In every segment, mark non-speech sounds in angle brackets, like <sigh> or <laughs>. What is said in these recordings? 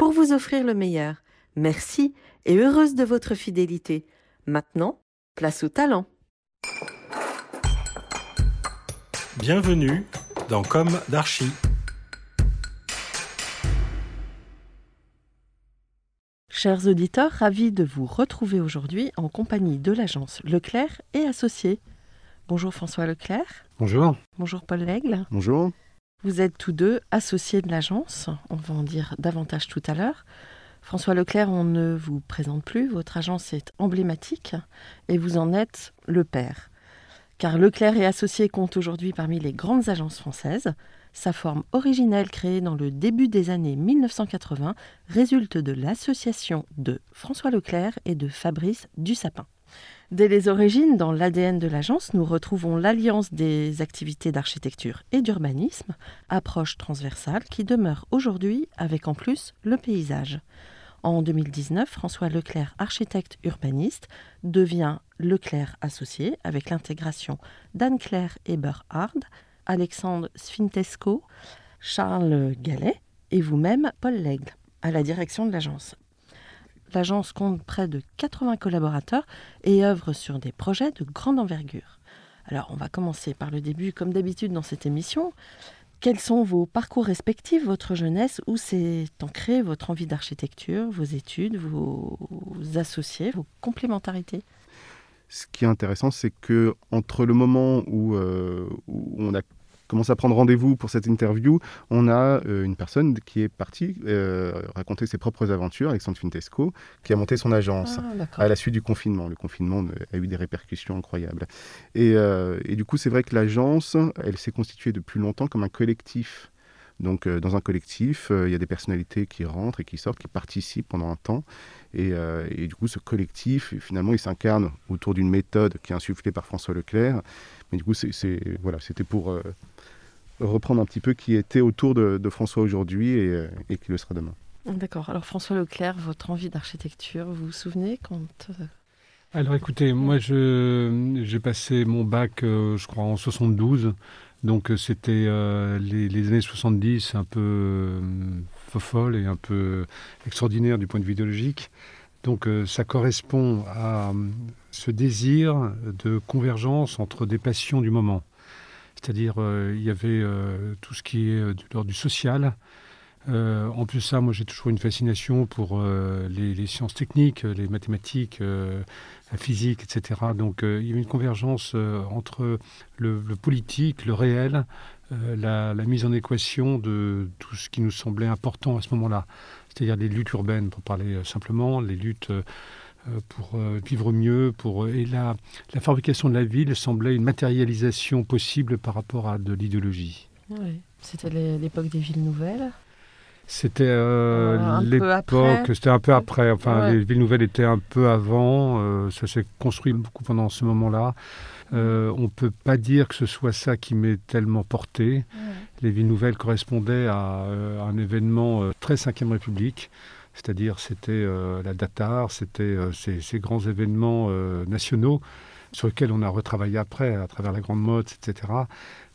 pour vous offrir le meilleur. Merci et heureuse de votre fidélité. Maintenant, place au talent. Bienvenue dans Comme d'Archie. Chers auditeurs, ravis de vous retrouver aujourd'hui en compagnie de l'agence Leclerc et Associés. Bonjour François Leclerc. Bonjour. Bonjour Paul Lègle. Bonjour. Vous êtes tous deux associés de l'agence, on va en dire davantage tout à l'heure. François Leclerc, on ne vous présente plus, votre agence est emblématique et vous en êtes le père. Car Leclerc et Associés compte aujourd'hui parmi les grandes agences françaises. Sa forme originelle créée dans le début des années 1980 résulte de l'association de François Leclerc et de Fabrice Dussapin. Dès les origines, dans l'ADN de l'agence, nous retrouvons l'alliance des activités d'architecture et d'urbanisme, approche transversale qui demeure aujourd'hui avec en plus le paysage. En 2019, François Leclerc, architecte urbaniste, devient Leclerc associé avec l'intégration d'Anne-Claire Eberhard, Alexandre Sfintesco, Charles Gallet et vous-même, Paul Lègle, à la direction de l'agence. L'agence compte près de 80 collaborateurs et œuvre sur des projets de grande envergure. Alors, on va commencer par le début, comme d'habitude dans cette émission. Quels sont vos parcours respectifs, votre jeunesse? Où s'est ancrée votre envie d'architecture, vos études, vos associés, vos complémentarités? Ce qui est intéressant, c'est que entre le moment où, euh, où on a commence à prendre rendez-vous pour cette interview, on a euh, une personne qui est partie euh, raconter ses propres aventures, Alexandre Fintesco, qui a monté son agence Ah, à la suite du confinement. Le confinement a eu des répercussions incroyables. Et, euh, et du coup, c'est vrai que l'agence, elle s'est constituée depuis longtemps comme un collectif. Donc, euh, dans un collectif, euh, il y a des personnalités qui rentrent et qui sortent, qui participent pendant un temps. Et, euh, et du coup, ce collectif, finalement, il s'incarne autour d'une méthode qui est insufflée par François Leclerc. Mais du coup, c'est, voilà, c'était pour reprendre un petit peu qui était autour de, de François aujourd'hui et, euh, et qui le sera demain. D'accord. Alors François Leclerc, votre envie d'architecture, vous vous souvenez quand euh, Alors écoutez, moi je j'ai passé mon bac, euh, je crois, en 72. Donc c'était euh, les, les années 70 un peu euh, fofolles et un peu extraordinaires du point de vue idéologique. Donc euh, ça correspond à euh, ce désir de convergence entre des passions du moment. C'est-à-dire euh, il y avait euh, tout ce qui est euh, de l'ordre du social, en plus ça, moi j'ai toujours une fascination pour les, sciences techniques, les mathématiques, la physique, etc. Donc il y avait une convergence entre le, politique, le réel, la, la mise en équation de tout ce qui nous semblait important à ce moment-là. C'est-à-dire les luttes urbaines, pour parler simplement, les luttes pour euh, vivre mieux, pour et la, la fabrication de la ville semblait une matérialisation possible par rapport à de l'idéologie. Oui. C'était l'é- l'époque des villes nouvelles. C'était euh, Euh, l'époque, c'était un peu après. Enfin, Ouais. les villes nouvelles étaient un peu avant. euh, ça s'est construit beaucoup pendant ce moment-là. Euh, on peut pas dire que ce soit ça qui m'ait tellement porté. Les villes nouvelles correspondaient à, euh, un événement euh, très 5e République. C'est-à-dire, c'était euh, la Datar, c'était euh, ces, grands événements euh, nationaux sur lesquels on a retravaillé après, à travers la Grande Motte, etc.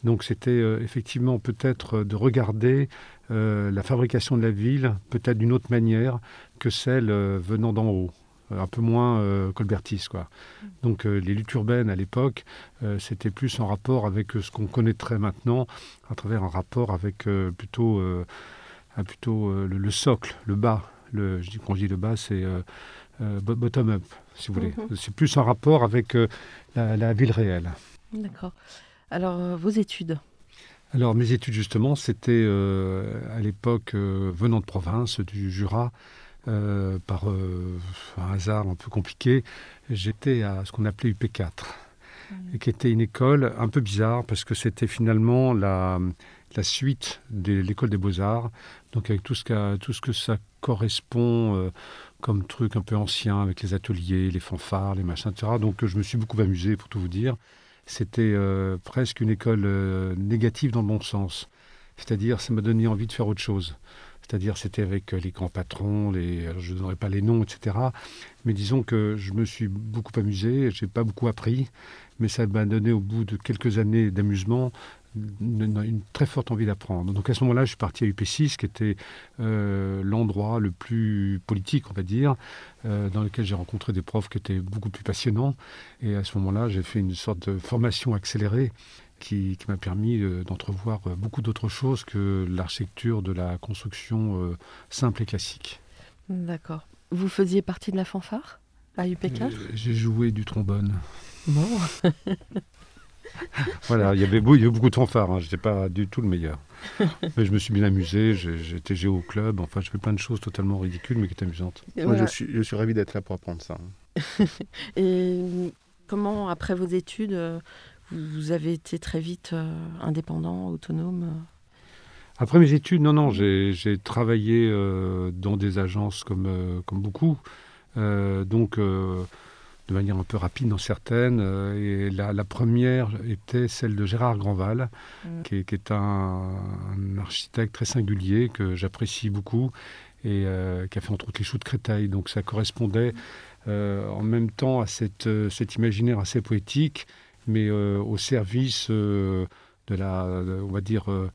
Donc, c'était effectivement peut-être de regarder la fabrication de la ville peut-être d'une autre manière que celle venant d'en haut, un peu moins euh, colbertiste. Donc les luttes urbaines à l'époque, c'était plus en rapport avec ce qu'on connaîtrait maintenant, à travers un rapport avec plutôt, le socle, le bas, Le, je dis, quand je dis le bas, c'est bottom-up, si vous voulez. Mhm. C'est plus en rapport avec la, la, ville réelle. D'accord. Alors, vos études? Alors mes études justement, c'était à l'époque venant de province, du Jura, euh, par euh, un hasard un peu compliqué, j'étais à ce qu'on appelait UP4, mmh. et qui était une école un peu bizarre parce que c'était finalement la, la suite de l'école des beaux-arts, donc avec tout ce, ce que ça correspond euh, comme truc un peu ancien, avec les ateliers, les fanfares, les machins, etc. Donc je me suis beaucoup amusé, pour tout vous dire. C'était presque une école négative dans le bon sens. C'est-à-dire, ça m'a donné envie de faire autre chose. C'est-à-dire, c'était avec euh, les grands patrons, les, je ne donnerai pas les noms, etc. Mais disons que je me suis beaucoup amusé, j'ai pas beaucoup appris, mais ça m'a donné au bout de quelques années d'amusement une, très forte envie d'apprendre. Donc à ce moment-là, je suis parti à UP6, qui était euh, l'endroit le plus politique, on va dire, euh, dans lequel j'ai rencontré des profs qui étaient beaucoup plus passionnants. Et à ce moment-là, j'ai fait une sorte de formation accélérée qui, m'a permis euh, d'entrevoir beaucoup d'autres choses que l'architecture de la construction euh, simple et classique. D'accord. Vous faisiez partie de la fanfare à UP4 J'ai joué du trombone. Bon. <laughs> <laughs> voilà, il y, avait beau, il y avait beaucoup de fanfares, hein. je n'étais pas du tout le meilleur. <laughs> mais je me suis bien amusé, j'étais géo au club, enfin je fais plein de choses totalement ridicules mais qui étaient amusantes. Moi je suis, je suis ravi d'être là pour apprendre ça. <laughs> Et comment, après vos études, vous avez été très vite euh, indépendant, autonome euh? Après mes études, non, non, j'ai travaillé euh, dans des agences comme, comme beaucoup. donc, de manière un peu rapide dans certaines. et la, première était celle de Gérard Grandval, mmh. qui, est, un, architecte très singulier que j'apprécie beaucoup et qui a fait entre autres les choux de Créteil. Donc ça correspondait en même temps à cette, cet imaginaire assez poétique mais euh, au service euh, de la, on va dire, euh,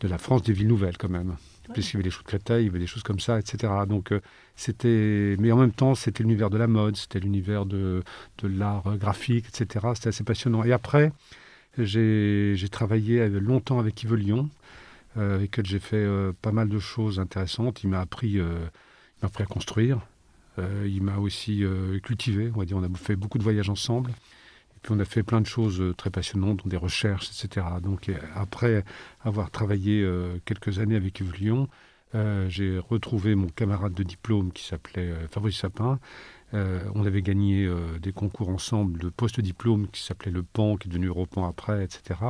de la France des villes nouvelles quand même. Puisqu'il y avait des choses de Créteil, il y avait des choses comme ça, etc. Donc c'était, mais en même temps, c'était l'univers de la mode, c'était l'univers de, de l'art graphique, etc. C'était assez passionnant. Et après, j'ai travaillé longtemps avec Yves Lyon, avec lequel j'ai fait pas mal de choses intéressantes. Il m'a appris, m'a appris à construire. il m'a aussi cultivé. On a fait beaucoup de voyages ensemble on a fait plein de choses euh, très passionnantes, des recherches, etc. Donc après avoir travaillé euh, quelques années avec Yves Lyon, euh, j'ai retrouvé mon camarade de diplôme qui s'appelait Fabrice Sapin. on avait gagné des concours ensemble de post-diplôme qui s'appelait le PAN, qui est devenu Europan après, etc.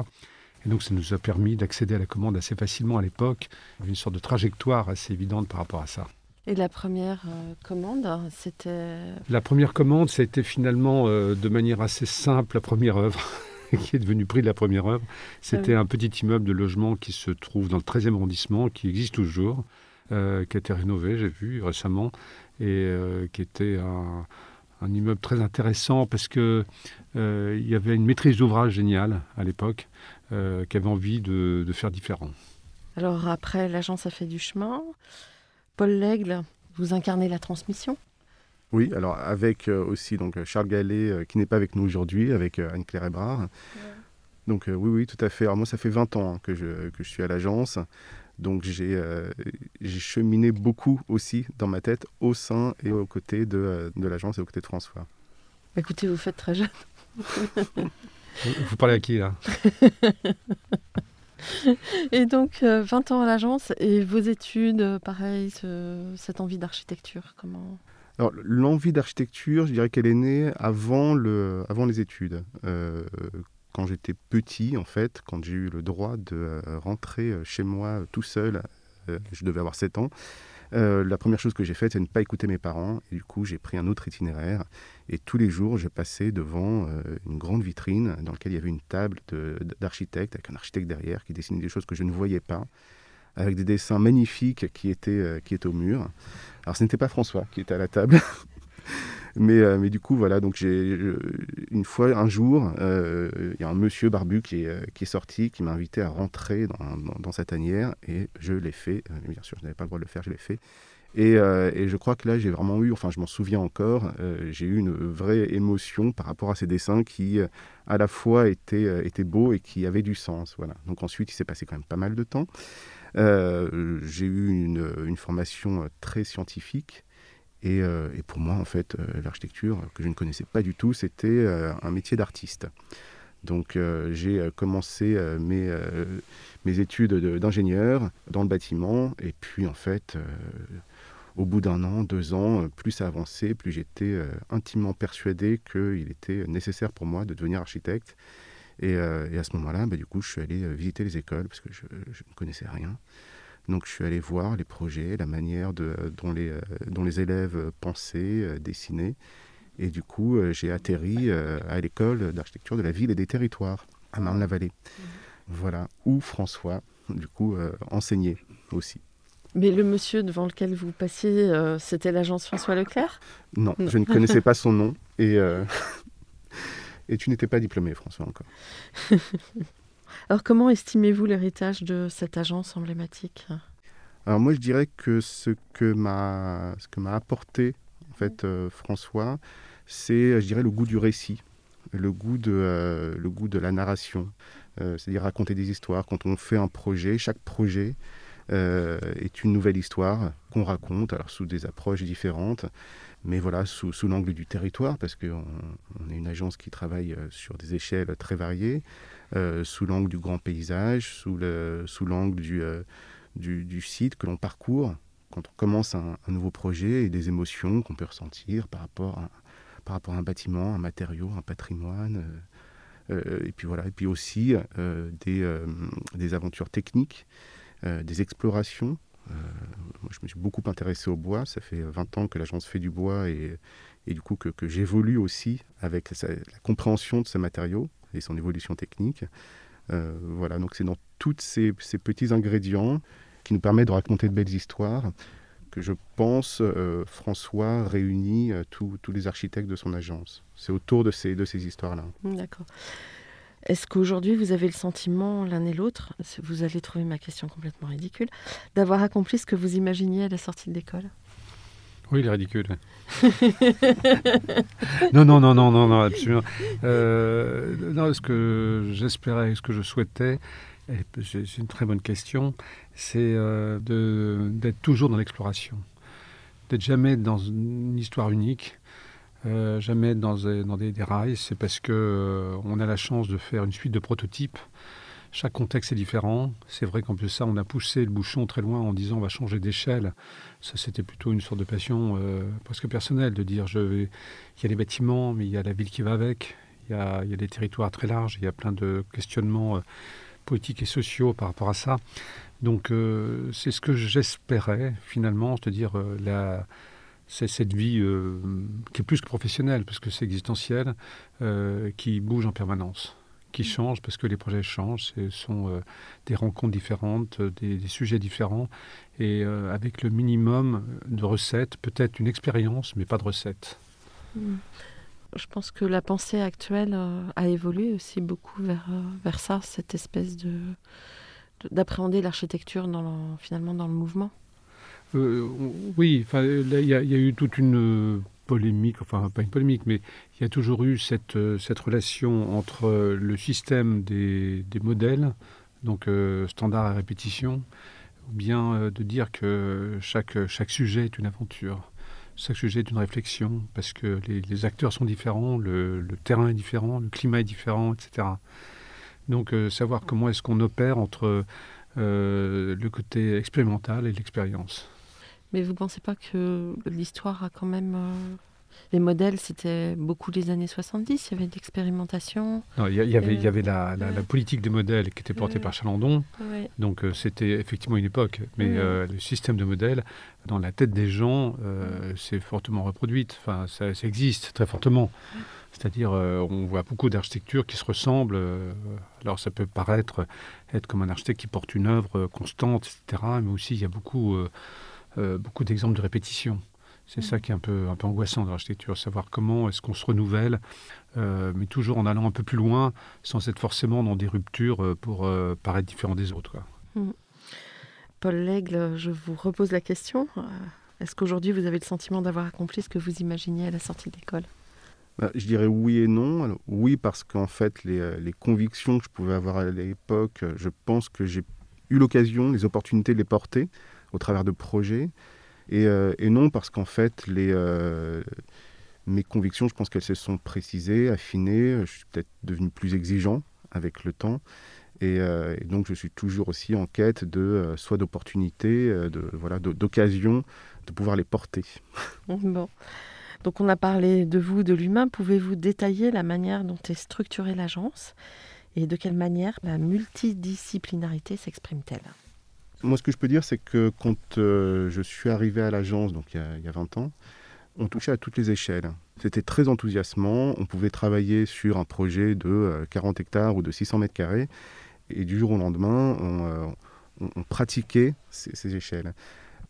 Et donc ça nous a permis d'accéder à la commande assez facilement à l'époque. Une sorte de trajectoire assez évidente par rapport à ça. Et la première euh, commande, c'était... La première commande, ça a été finalement euh, de manière assez simple la première œuvre, <laughs> qui est devenue prix de la première œuvre. C'était ah un petit immeuble de logement qui se trouve dans le 13e arrondissement, qui existe toujours, euh, qui a été rénové, j'ai vu récemment, et qui était un, immeuble très intéressant parce que il y avait une maîtrise d'ouvrage géniale à l'époque, qui avait envie de, de faire différent. Alors après, l'agence a fait du chemin. Paul Lègle, vous incarnez la transmission oui, alors avec euh, aussi donc Charles Gallet, euh, qui n'est pas avec nous aujourd'hui, avec euh, Anne-Claire Ebrard. Donc oui, oui, tout à fait. Alors moi, ça fait 20 ans hein, que, je, que je suis à l'agence. Donc j'ai cheminé beaucoup aussi dans ma tête au sein et aux côtés de, de l'agence et aux côtés de François. Écoutez, vous faites très jeune. <laughs> vous parlez à qui là? <laughs> <laughs> et donc, 20 euh, ans à l'agence et vos études, euh, pareil, cette envie d'architecture, comment? L'envie d'architecture, je dirais qu'elle est née avant les études. Euh, quand j'étais petit, en fait, quand j'ai eu le droit de rentrer chez moi tout seul, je devais avoir 7 ans, euh, la première chose que j'ai faite, c'est ne pas écouter mes parents. Du coup, j'ai pris un autre itinéraire. Et tous les jours, je passais devant euh, une grande vitrine dans laquelle il y avait une table d'architecte, avec un architecte derrière qui dessinait des choses que je ne voyais pas, avec des dessins magnifiques qui étaient, euh, qui étaient au mur. Alors, ce n'était pas François qui était à la table. <laughs> Mais, euh, mais du coup, voilà, donc j'ai une fois, un jour, euh, il y a un monsieur barbu qui est, euh, qui est sorti, qui m'a invité à rentrer dans, dans, sa tanière, et je l'ai fait. bien sûr, je n'avais pas le droit de le faire, je l'ai fait. Et, je crois que là, j'ai vraiment eu, enfin, je m'en souviens encore, j'ai eu une vraie émotion par rapport à ces dessins qui, à la fois, étaient, beaux et qui avaient du sens. Voilà. Donc ensuite, il s'est passé quand même pas mal de temps. j'ai eu une, formation très scientifique. Et, et pour moi, en fait, l'architecture, que je ne connaissais pas du tout, c'était un métier d'artiste. Donc j'ai commencé mes, mes études d'ingénieur dans le bâtiment. Et puis en fait, au bout d'un an, deux ans, euh, plus ça avançait, plus j'étais euh, intimement persuadé qu'il était nécessaire pour moi de devenir architecte. Et, euh, à ce moment-là, bah, du coup, je suis allé visiter les écoles parce que je, ne connaissais rien. Donc je suis allé voir les projets, la manière de, dont, les, dont les élèves pensaient, dessinaient. Et du coup, j'ai atterri à l'école d'architecture de la ville et des territoires, à Marne-la-Vallée. Mmh. Voilà, où François, du coup, enseignait aussi. Mais le monsieur devant lequel vous passiez, euh, c'était l'agence François Leclerc? Non, je ne connaissais pas son nom et, euh, <laughs> <laughs> et tu n'étais pas diplômé, François, encore. <laughs> Alors comment estimez-vous l'héritage de cette agence emblématique? Alors moi, je dirais que ce que m'a apporté en fait euh, François, c'est, je dirais, le goût du récit, le goût de, le goût de la narration, c'est-à-dire raconter des histoires. Quand on fait un projet, chaque projet euh, est une nouvelle histoire qu'on raconte, alors sous des approches différentes, mais voilà, sous, sous l'angle du territoire, parce qu'on on est une agence qui travaille euh, sur des échelles très variées, euh, sous l'angle du grand paysage, sous l'angle sous du, du, du, site que l'on parcourt quand on commence un, nouveau projet et des émotions qu'on peut ressentir par rapport à, par rapport à un bâtiment, un matériau, un patrimoine. et puis voilà, et puis aussi des, des aventures techniques euh, des explorations. Euh, moi, je me suis beaucoup intéressé au bois. Ça fait 20 ans que l'agence fait du bois et, et du coup que, que j'évolue aussi avec la compréhension de ce matériau et son évolution technique. Euh, voilà, donc c'est dans tous ces, ces, petits ingrédients qui nous permettent de raconter de belles histoires que je pense François réunit tous les architectes de son agence. C'est autour de ces, de ces histoires-là. D'accord. Est-ce qu'aujourd'hui, vous avez le sentiment, l'un et l'autre, vous allez trouver ma question complètement ridicule, d'avoir accompli ce que vous imaginiez à la sortie de l'école? Oui, il est ridicule. <laughs> non, non, non, non, non, non, absolument. Euh, non, ce que j'espérais, ce que je souhaitais, c'est une très bonne question, c'est euh, d'être toujours dans l'exploration, d'être jamais dans une histoire unique, euh, jamais dans, dans des, rails, c'est parce que euh, on a la chance de faire une suite de prototypes. Chaque contexte est différent. C'est vrai qu'en plus de ça, on a poussé le bouchon très loin en disant on va changer d'échelle. Ça, c'était plutôt une sorte de passion euh, presque personnelle de dire je il y a les bâtiments, mais il y a la ville qui va avec. Il y a, il y a des territoires très larges. Il y a plein de questionnements politiques et sociaux par rapport à ça. Donc, c'est ce que j'espérais finalement, c'est-à-dire la c'est cette vie euh, qui est plus que professionnelle, parce que c'est existentiel, euh, qui bouge en permanence, qui mm. change parce que les projets changent, ce sont euh, des rencontres différentes, des, sujets différents, et avec le minimum de recettes, peut-être une expérience, mais pas de recettes. Mm. Je pense que la pensée actuelle a évolué aussi beaucoup vers, vers ça, cette espèce de d'appréhender l'architecture dans finalement dans le mouvement. Euh, oui, il y, a eu toute une euh, polémique, enfin pas une polémique, mais il y a toujours eu cette, euh, cette relation entre le système des, des modèles, donc standard à répétition, ou bien de dire que chaque, chaque sujet est une aventure, chaque sujet est une réflexion, parce que les, acteurs sont différents, le, terrain est différent, le climat est différent, etc. Donc savoir comment est-ce qu'on opère entre le côté expérimental et l'expérience. Mais vous ne pensez pas que l'histoire a quand même... Euh, les modèles, c'était beaucoup les années 70, il y avait de l'expérimentation. il y, avait, il y avait la, la, politique des modèles qui était portée par Chalandon. Donc euh, c'était effectivement une époque. Mais euh, le système de modèles, dans la tête des gens, c'est fortement reproduite. Enfin, ça, ça, existe très fortement. C'est-à-dire, on voit beaucoup d'architectures qui se ressemblent. alors, ça peut paraître être comme un architecte qui porte une œuvre constante, etc. Mais aussi, il y a beaucoup euh, beaucoup d'exemples de répétition. C'est ça qui est un peu, un peu angoissant dans l'architecture, savoir comment est-ce qu'on se renouvelle, euh, mais toujours en allant un peu plus loin, sans être forcément dans des ruptures euh, pour paraître différent des autres. Mm. Paul Lègle, je vous repose la question. Est-ce qu'aujourd'hui vous avez le sentiment d'avoir accompli ce que vous imaginiez à la sortie de l'école? Bah, Je dirais oui et non. oui, parce qu'en fait, les, les, convictions que je pouvais avoir à l'époque, je pense que j'ai eu l'occasion, les opportunités de les porter au travers de projets. Et, et non parce qu'en fait, les, mes convictions, je pense qu'elles se sont précisées, affinées. Je suis peut-être devenu plus exigeant avec le temps. Et, donc, je suis toujours aussi en quête de soit d'opportunités, de voilà, d'occasions de pouvoir les porter. <laughs> Bon. Donc on a parlé de vous, de l'humain. Pouvez-vous détailler la manière dont est structurée l'agence et de quelle manière la multidisciplinarité s'exprime-t-elle? Moi, ce que je peux dire, c'est que quand euh, je suis arrivé à l'agence, donc il y, a, 20 ans, on touchait à toutes les échelles. C'était très enthousiasmant. On pouvait travailler sur un projet de 40 euh, hectares ou de 600 mètres carrés. Et du jour au lendemain, on, euh, pratiquait ces échelles.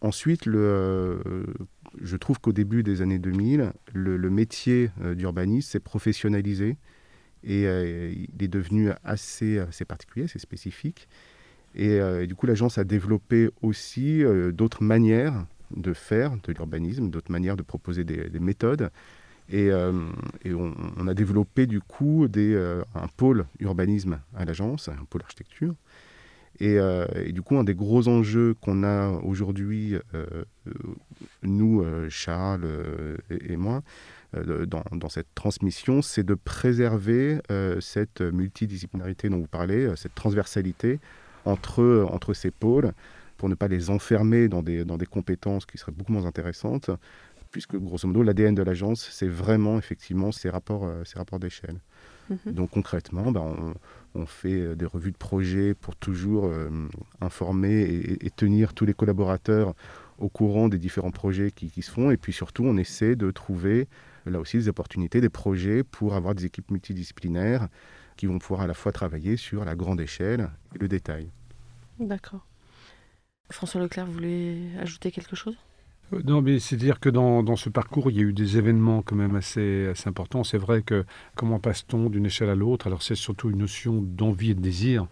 Ensuite, je trouve qu'au début des années 2000, le, métier euh, d'urbaniste s'est professionnalisé et il est devenu assez, particulier, assez spécifique. Et, du coup, l'agence a développé aussi d'autres manières de faire de l'urbanisme, d'autres manières de proposer des, méthodes. Et, on, a développé du coup un pôle urbanisme à l'agence, un pôle architecture. Euh, et, du coup, un des gros enjeux qu'on a aujourd'hui, euh, nous, euh, Charles et, moi, dans, cette transmission, c'est de préserver cette multidisciplinarité dont vous parlez, cette transversalité entre, entre ces pôles, pour ne pas les enfermer dans des, dans des compétences qui seraient beaucoup moins intéressantes, puisque grosso modo, l'ADN de l'agence, c'est vraiment effectivement ces rapports, ces rapports d'échelle. Mhm. Donc concrètement, ben, on, fait euh, des revues de projet pour toujours euh, informer et, tenir tous les collaborateurs au courant des différents projets qui, se font. Et puis surtout, on essaie de trouver là aussi des opportunités, des projets pour avoir des équipes multidisciplinaires qui vont pouvoir à la fois travailler sur la grande échelle et le détail. D'accord. François Leclerc, vous voulez ajouter quelque chose? Euh, non, mais c'est-à-dire que dans, ce parcours, il y a eu des événements quand même assez, assez importants. C'est vrai que comment passe-t-on d'une échelle à l'autre? Alors c'est surtout une notion d'envie et de désir.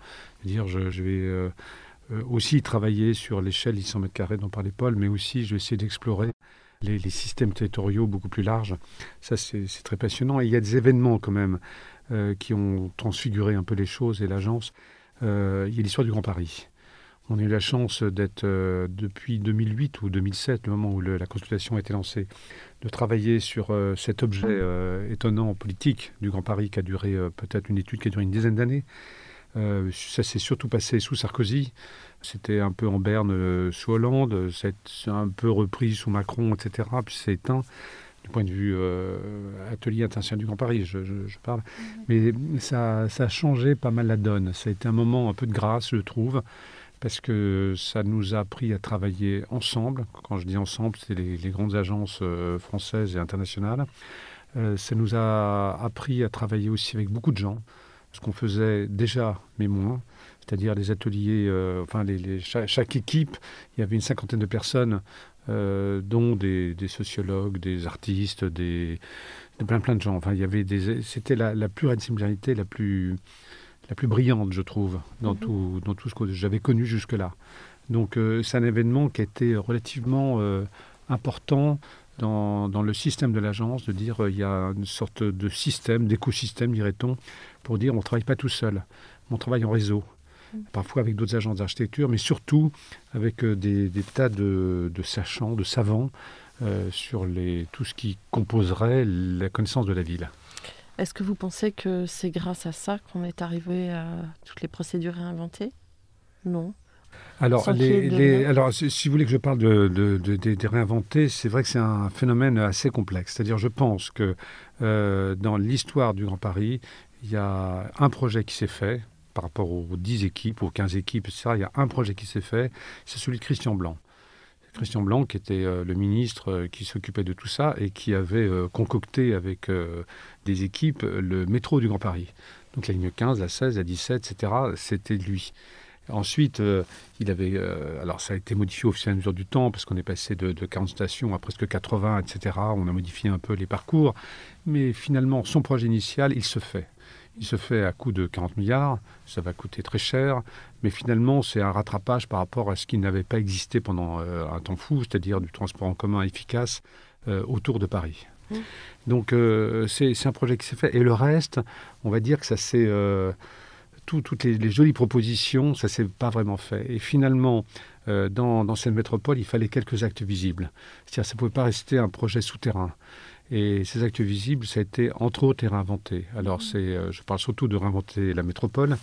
dire, je, vais euh, euh, aussi travailler sur l'échelle 100 mètres carrés dont parlait Paul, mais aussi je vais essayer d'explorer les, systèmes territoriaux beaucoup plus larges. Ça, c'est très passionnant. Et il y a des événements quand même qui ont transfiguré un peu les choses et l'agence. il y a l'histoire du Grand Paris. On a eu la chance d'être, euh, depuis 2008 ou 2007, le moment où la consultation a été lancée, de travailler sur euh, cet objet euh, étonnant politique du Grand Paris qui a duré peut-être une étude qui a duré une dizaine d'années. ça s'est surtout passé sous Sarkozy. C'était un peu en berne sous Hollande. C'est un peu repris sous Macron, etc. Puis c'est éteint du point de vue atelier international du Grand Paris, je, parle. Mais ça, ça, a changé pas mal la donne. Ça a été un moment un peu de grâce, je trouve parce que ça nous a appris à travailler ensemble. Quand je dis ensemble, c'est les, grandes agences euh, françaises et internationales. Euh, ça nous a appris à travailler aussi avec beaucoup de gens, ce qu'on faisait déjà, mais moins. C'est-à-dire les ateliers, euh, enfin les, chaque, équipe, il y avait une cinquantaine de personnes, dont des, sociologues, des artistes, des, plein plein de gens. Enfin, il y avait des, c'était la, la pluralité la plus la plus brillante, je trouve, dans, mhm. tout, dans tout ce que j'avais connu jusque-là. Donc euh, c'est un événement qui a été relativement euh, important dans, dans, le système de l'agence, de dire euh, il y a une sorte de système, d'écosystème, dirait-on, pour dire on ne travaille pas tout seul, on travaille en réseau. Parfois avec d'autres agences d'architecture, mais surtout avec des, des, tas de, de, sachants, de savants sur les, tout ce qui composerait la connaissance de la ville. Est-ce que vous pensez que c'est grâce à ça qu'on est arrivé à toutes les procédures réinventées? Non. Alors, alors, si vous voulez que je parle de, des réinventés, c'est vrai que c'est un phénomène assez complexe. C'est-à-dire, je pense que euh, dans l'histoire du Grand Paris, il y a un projet qui s'est fait par rapport aux 10 équipes, aux 15 équipes, etc. Il y a un projet qui s'est fait, c'est celui de Christian Blanc. Christian Blanc, qui était euh, le ministre euh, qui s'occupait de tout ça et qui avait euh, concocté avec des équipes le métro du Grand Paris. Donc la ligne 15, la 16, la 17, etc., c'était lui. Ensuite, il avait, alors ça a été modifié au fur et à mesure du temps parce qu'on est passé de, de, 40 stations à presque 80, etc. On a modifié un peu les parcours, mais finalement, son projet initial, il se fait. Il se fait à coût de 40 milliards, ça va coûter très cher, mais finalement c'est un rattrapage par rapport à ce qui n'avait pas existé pendant euh, un temps fou, c'est-à-dire du transport en commun efficace euh, autour de Paris. Mmh. Donc euh, c'est un projet qui s'est fait. Et le reste, on va dire que ça s'est toutes les, jolies propositions, ça s'est pas vraiment fait. Et finalement, dans, cette métropole, il fallait quelques actes visibles. C'est-à-dire, ça ne pouvait pas rester un projet souterrain. Et ces actes visibles, ça a été entre autres réinventé. Alors, c'est, je parle surtout de réinventer la métropole,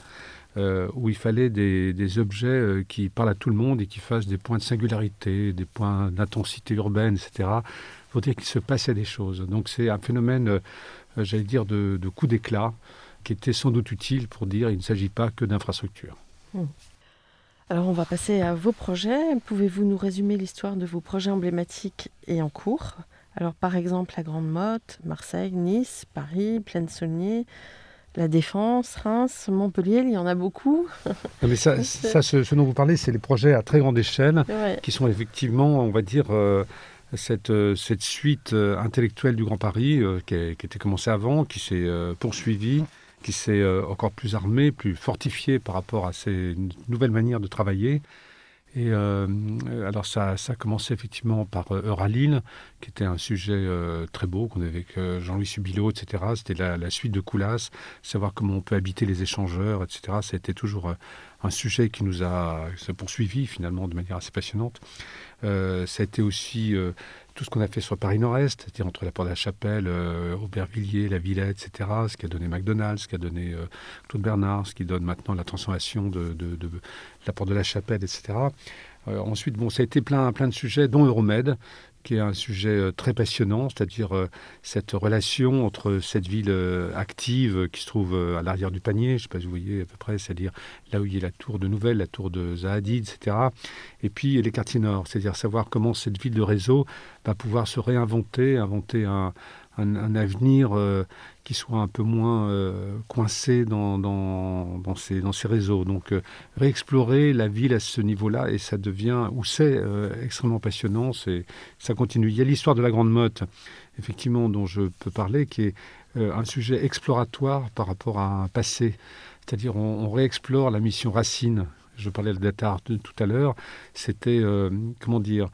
où il fallait des, des, objets qui parlent à tout le monde et qui fassent des points de singularité, des points d'intensité urbaine, etc faut dire qu'il se passait des choses. Donc c'est un phénomène, euh, j'allais dire, de, coup d'éclat qui était sans doute utile pour dire qu'il ne s'agit pas que d'infrastructures. Hmm. Alors on va passer à vos projets. Pouvez-vous nous résumer l'histoire de vos projets emblématiques et en cours? Alors par exemple la Grande Motte, Marseille, Nice, Paris, Plaine-Saunier, la Défense, Reims, Montpellier, il y en a beaucoup. mais ça, <laughs> ça ce, dont vous parlez, c'est les projets à très grande échelle qui sont effectivement, on va dire, euh, cette, euh, cette suite euh, intellectuelle du Grand Paris euh, qui, a, qui, était commencée avant, qui s'est poursuivie, qui s'est encore plus armée, plus fortifiée par rapport à ces nouvelles manières de travailler. Et alors ça, ça a commencé effectivement par à Lille, qui était un sujet très beau qu'on avait avec Jean-Louis Subilot, etc. C'était la, suite de Coulas, savoir comment on peut habiter les échangeurs, etc. Ça a été toujours un sujet qui nous a poursuivi finalement de manière assez passionnante. Euh, ça a été aussi euh, tout ce qu'on a fait sur Paris Nord-Est, c'est-à-dire entre la Porte de la Chapelle, euh, Aubervilliers, la Villette, etc., ce qui a donné McDonald's, ce qui a donné Claude Bernard, ce qui donne maintenant la transformation de, la Porte de la Chapelle, etc. ensuite, bon, ça a été plein, plein de sujets, dont Euromed, qui est un sujet euh, très passionnant, c'est-à-dire euh, cette relation entre cette ville euh, active qui se trouve à l'arrière du panier, je ne sais pas si vous voyez à peu près, c'est-à-dire là où il y a la tour de Nouvelle, la tour de Zahadid, etc. Et puis les quartiers nord, c'est-à-dire savoir comment cette ville de réseau va pouvoir se réinventer, inventer un, un, avenir qui soit un peu moins euh, coincé dans, ces, réseaux. Donc euh, réexplorer la ville à ce niveau-là, et ça devient, ou c'est extrêmement passionnant, ça continue. Il y a l'histoire de la Grande Motte, effectivement, dont je peux parler, qui est un sujet exploratoire par rapport à un passé. C'est-à-dire on, réexplore la mission Racine. Je parlais de Datar tout à l'heure. C'était, comment dire,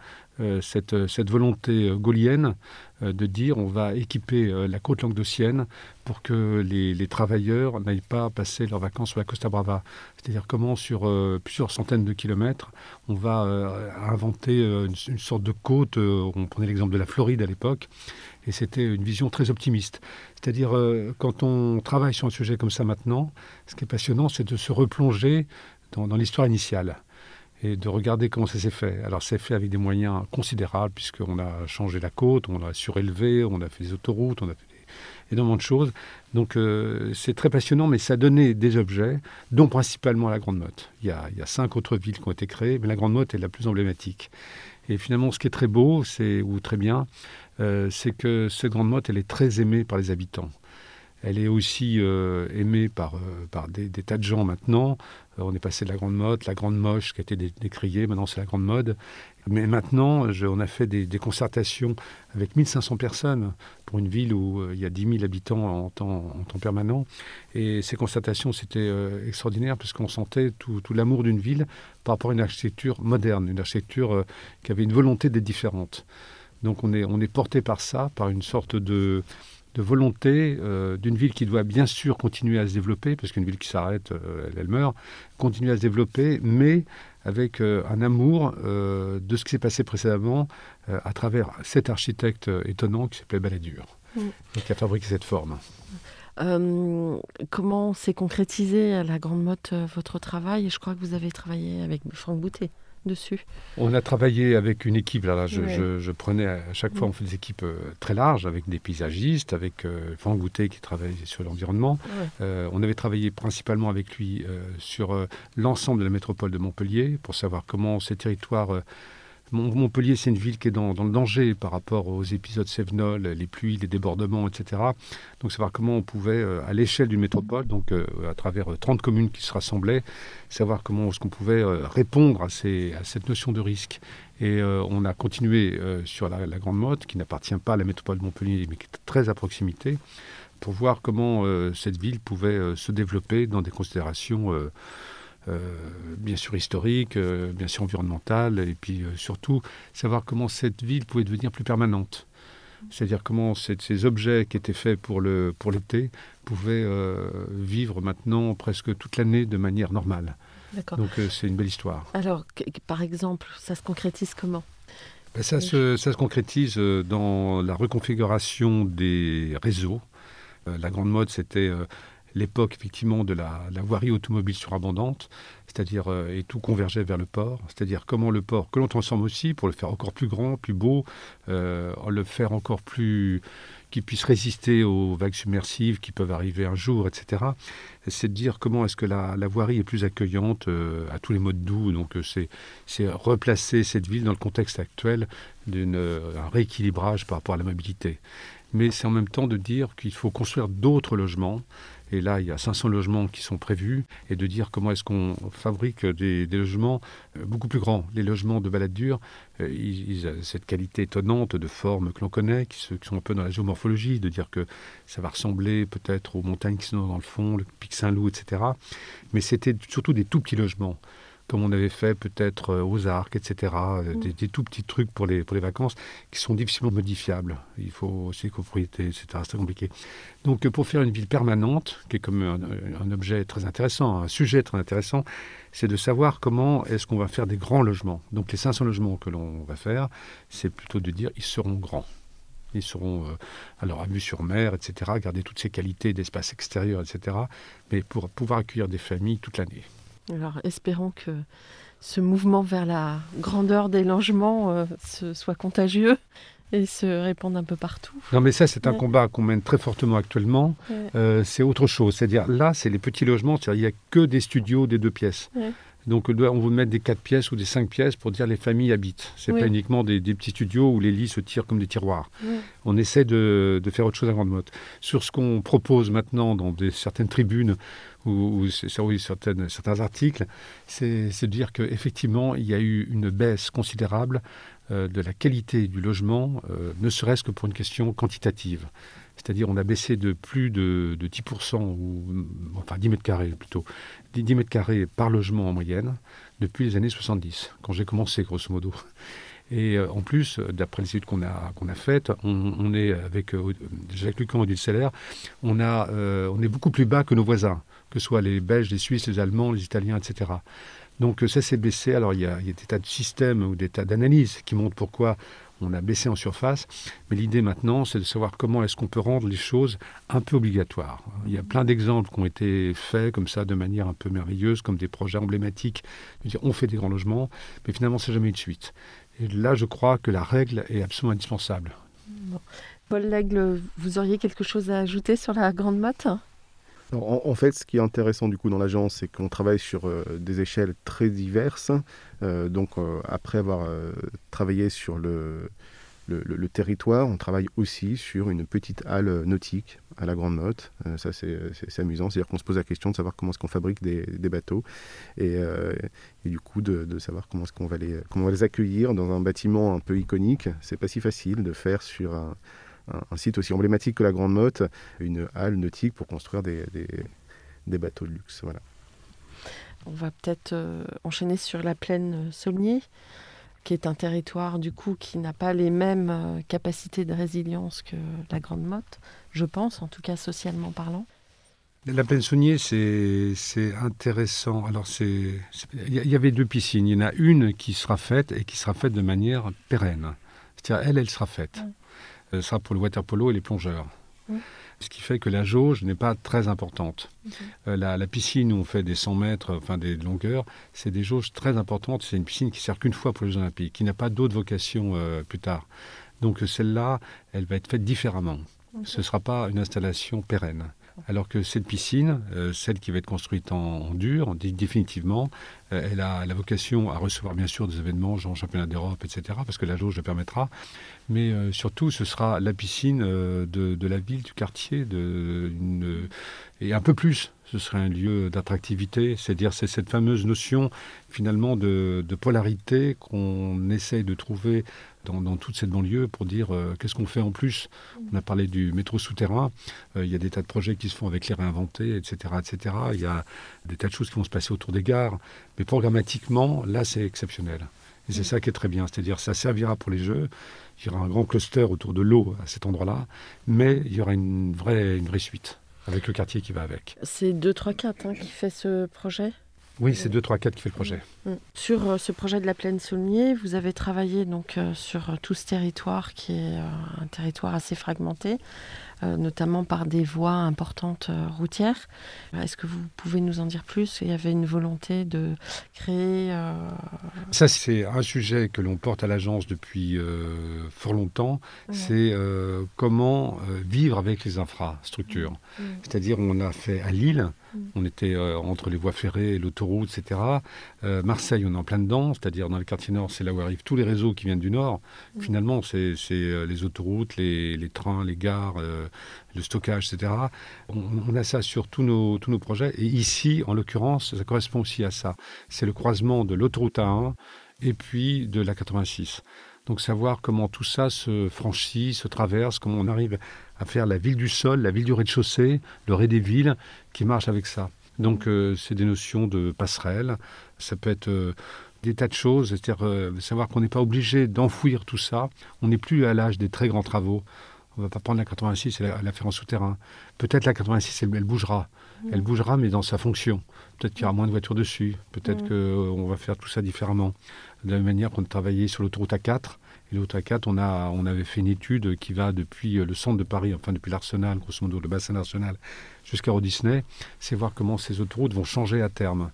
cette, cette volonté gaulienne euh, de dire on va équiper euh, la côte languedocienne pour que les, travailleurs n'aillent pas passer leurs vacances sur la Costa Brava. C'est-à-dire comment sur euh, plusieurs centaines de kilomètres, on va inventer une, sorte de côte. on prenait l'exemple de la Floride à l'époque, et c'était une vision très optimiste. C'est-à-dire quand on travaille sur un sujet comme ça maintenant, ce qui est passionnant, c'est de se replonger dans l'histoire initiale et de regarder comment ça s'est fait. Alors c'est fait avec des moyens considérables puisqu'on a changé la côte, on a surélevé, on a fait des autoroutes, on a fait énormément de choses. Donc euh, c'est très passionnant, mais ça donné des objets, dont principalement la Grande Motte. Il y, a, cinq autres villes qui ont été créées, mais la Grande Motte est la plus emblématique. Et finalement, ce qui est très beau, c'est ou très bien, euh, c'est que cette Grande Motte, elle est très aimée par les habitants. Elle est aussi euh, aimée par, des, tas de gens maintenant. Euh, on est passé de la grande mode, la grande moche qui a été décriée, maintenant c'est la grande mode. Mais maintenant, on a fait des, concertations avec 1500 personnes pour une ville où euh, il y a 10 000 habitants en temps, en temps permanent. Et ces concertations, c'était euh, extraordinaire parce qu'on sentait tout, l'amour d'une ville par rapport à une architecture moderne, une architecture qui avait une volonté d'être différente. Donc on est porté par ça, par une sorte de de volonté euh, d'une ville qui doit bien sûr continuer à se développer, parce qu'une ville qui s'arrête, euh, elle, meurt, continuer à se développer, mais avec euh, un amour de ce qui s'est passé précédemment à travers cet architecte étonnant qui s'appelait Balladur, mm. et qui a fabriqué cette forme. comment s'est concrétisé à la Grande Motte votre travail? Je crois que vous avez travaillé avec Franck Boutet dessus On a travaillé avec une équipe. Là, je, prenais à chaque fois, on fait des équipes euh, très larges avec des paysagistes, avec euh, Franck Goutet qui travaille sur l'environnement. Euh, on avait travaillé principalement avec lui sur l'ensemble de la métropole de Montpellier pour savoir comment ces territoires Montpellier, c'est une ville qui est dans, le danger par rapport aux épisodes Sévenol, les pluies, les débordements, etc. Donc savoir comment on pouvait, euh, à l'échelle d'une métropole, donc euh, à travers 30 euh, communes qui se rassemblaient, savoir comment est-ce qu'on pouvait répondre à, cette notion de risque. Et on a continué sur la, Grande Motte, qui n'appartient pas à la métropole de Montpellier, mais qui est très à proximité, pour voir comment cette ville pouvait se développer dans des considérations bien sûr historique, euh, bien sûr environnemental, et puis euh, surtout savoir comment cette ville pouvait devenir plus permanente. C'est-à-dire comment ces objets qui étaient faits pour l'été pour pouvaient vivre maintenant presque toute l'année de manière normale. Donc c'est une belle histoire. Alors, par exemple, ça se concrétise comment? Ben, ça, se, ça se concrétise dans la reconfiguration des réseaux. La grande mode, c'était l'époque effectivement de la, voirie automobile surabondante, c'est-à-dire euh, et tout convergeait vers le port, c'est-à-dire comment le port que l'on transforme aussi pour le faire encore plus grand, plus beau, euh, le faire encore plus qui puisse résister aux vagues submersives qui peuvent arriver un jour, etc. C'est de dire comment est-ce que la, voirie est plus accueillante euh, à tous les modes doux. Donc c'est replacer cette ville dans le contexte actuel d'un rééquilibrage par rapport à la mobilité. Mais c'est en même temps de dire qu'il faut construire d'autres logements et là, il y a 500 logements qui sont prévus, et de dire comment est-ce qu'on fabrique des, logements euh, beaucoup plus grands. Les logements de balade dure, euh, ils, ont cette qualité étonnante de forme que l'on connaît, qui, sont un peu dans la géomorphologie, de dire que ça va ressembler peut-être aux montagnes qui sont dans le fond, le pic Saint-Loup, etc. Mais c'était surtout des tout petits logements comme on avait fait peut-être euh, aux arcs, etc. Euh, mm. Des, tout petits trucs pour les, pour les vacances qui sont difficilement modifiables. Il faut aussi copropriété, etc. C'est très compliqué. Donc euh, pour faire une ville permanente, qui est comme un, objet très intéressant, un sujet très intéressant, c'est de savoir comment est-ce qu'on va faire des grands logements. Donc les 500 logements que l'on va faire, c'est plutôt de dire ils seront grands. Ils seront alors à vue sur mer, etc., garder toutes ces qualités d'espace extérieur, etc., mais pour pouvoir accueillir des familles toute l'année. Alors espérons que ce mouvement vers la grandeur des logements euh, soit contagieux et se répande un peu partout. Non mais ça c'est un combat qu'on mène très fortement actuellement. Euh, c'est autre chose. C'est-à-dire là c'est les petits logements, il n'y a que des studios des deux pièces. Donc on veut mettre des quatre pièces ou des cinq pièces pour dire les familles habitent. C'est pas uniquement des, petits studios où les lits se tirent comme des tiroirs. On essaie de, faire autre chose à grande mode. Sur ce qu'on propose maintenant dans des, certaines tribunes ou, certains articles, c'est de dire qu'effectivement, il y a eu une baisse considérable euh, de la qualité du logement, euh, ne serait-ce que pour une question quantitative. C'est-à-dire on a baissé de plus de, 10%, ou enfin 10 mètres carrés plutôt, 10 mètres carrés par logement en moyenne depuis les années 70, quand j'ai commencé grosso modo. Et euh, en plus, d'après les études qu'on a, a faites, on, est avec Jacques Lucan et Dulceller, on, a, on est beaucoup plus bas que nos voisins que ce soit les Belges, les Suisses, les Allemands, les Italiens, etc. Donc ça s'est baissé. Alors il y, a, des tas de systèmes ou des tas d'analyses qui montrent pourquoi on a baissé en surface. Mais l'idée maintenant, c'est de savoir comment est-ce qu'on peut rendre les choses un peu obligatoires. Il y a plein d'exemples qui ont été faits comme ça de manière un peu merveilleuse, comme des projets emblématiques. On fait des grands logements, mais finalement, c'est jamais eu de suite. Et là, je crois que la règle est absolument indispensable. Paul Lègle, vous auriez quelque chose à ajouter sur la grande motte? En, fait, ce qui est intéressant du coup dans l'agence, c'est qu'on travaille sur euh, des échelles très diverses. Euh, donc, euh, après avoir travaillé sur le, territoire, on travaille aussi sur une petite halle nautique à la Grande Motte. ça, c'est amusant. C'est-à-dire qu'on se pose la question de savoir comment est-ce qu'on fabrique des, bateaux et, du coup de, savoir comment est-ce qu'on va, les, comment on va les accueillir dans un bâtiment un peu iconique. C'est pas si facile de faire sur un un, site aussi emblématique que la Grande Motte, une halle nautique pour construire des, des, bateaux de luxe. Voilà. On va peut-être euh, enchaîner sur la plaine Saulnier, qui est un territoire du coup qui n'a pas les mêmes euh, capacités de résilience que la Grande Motte, je pense, en tout cas socialement parlant. La plaine Saunier, c'est intéressant. Alors, il y, avait deux piscines. Il y en a une qui sera faite et qui sera faite de manière pérenne. C'est-à-dire, elle, elle sera faite. Euh, sera pour le water polo et les plongeurs. Ce qui fait que la jauge n'est pas très importante. Euh, la, piscine où on fait des 100 mètres, enfin des longueurs, c'est des jauges très importantes. C'est une piscine qui sert qu'une fois pour les Jeux Olympiques, qui n'a pas d'autre vocation euh, plus tard. Donc celle-là, elle va être faite différemment. Ce ne sera pas une installation pérenne. Alors que cette piscine, celle qui va être construite en, dur, définitivement, elle a la vocation à recevoir bien sûr des événements, genre championnat d'Europe, etc., parce que la jauge le permettra mais euh, surtout ce sera la piscine euh, de, la ville, du quartier, de, et un peu plus. Ce serait un lieu d'attractivité, c'est-à-dire c'est cette fameuse notion finalement de, polarité qu'on essaye de trouver dans, toute cette banlieue pour dire euh, qu'est-ce qu'on fait en plus? On a parlé du métro souterrain, il y a des tas de projets qui se font avec les réinventés, etc., etc. Il y a des tas de choses qui vont se passer autour des gares, mais programmatiquement, là c'est exceptionnel. Et c'est ça qui est très bien, c'est-à-dire ça servira pour les jeux, il y aura un grand cluster autour de l'eau à cet endroit-là, mais il y aura une vraie, une vraie suite avec le quartier qui va avec. C'est 2, 3, 4 qui fait ce projet? Oui, c'est 2, 3, 4 qui fait le projet. Mm. Sur euh, ce projet de la plaine Saulnier, vous avez travaillé donc euh, sur euh, tout ce territoire qui est un territoire assez fragmenté. Notamment par des voies importantes routières. Est-ce que vous pouvez nous en dire plus? Il y avait une volonté de créer... Ça, c'est un sujet que l'on porte à l'agence depuis fort longtemps. C'est comment vivre avec les infrastructures. Mmh. C'est-à-dire, on a fait à Lille, mmh. on était entre les voies ferrées, l'autoroute, etc. Marseille, on est en plein dedans, c'est-à-dire dans le quartier nord, c'est là où arrivent tous les réseaux qui viennent du nord. Finalement, c'est les autoroutes, les, les, trains, les gares, le stockage, etc. On, a ça sur tous nos, tous nos projets. Et ici, en l'occurrence, ça correspond aussi à ça. C'est le croisement de l'autoroute A1 et puis de la 86. Donc savoir comment tout ça se franchit, se traverse, comment on arrive à faire la ville du sol, la ville du rez-de-chaussée, le rez des villes, qui marche avec ça. Donc euh, c'est des notions de passerelle, ça peut être euh, des tas de choses, c'est-à-dire euh, savoir qu'on n'est pas obligé d'enfouir tout ça, on n'est plus à l'âge des très grands travaux. On va pas prendre la 86 et la, faire en souterrain. Peut-être la 86, elle, bougera. Mm. Elle bougera, mais dans sa fonction. Peut-être qu'il y aura moins de voitures dessus. Peut-être mm. qu'on va faire tout ça différemment. De la même manière qu'on a travaillé sur l'autoroute A4. Et l'autoroute A4, on, a, on avait fait une étude qui va depuis le centre de Paris, enfin depuis l'Arsenal, grosso modo, le bassin d'Arsenal, jusqu'à Euro Disney. C'est voir comment ces autoroutes vont changer à terme.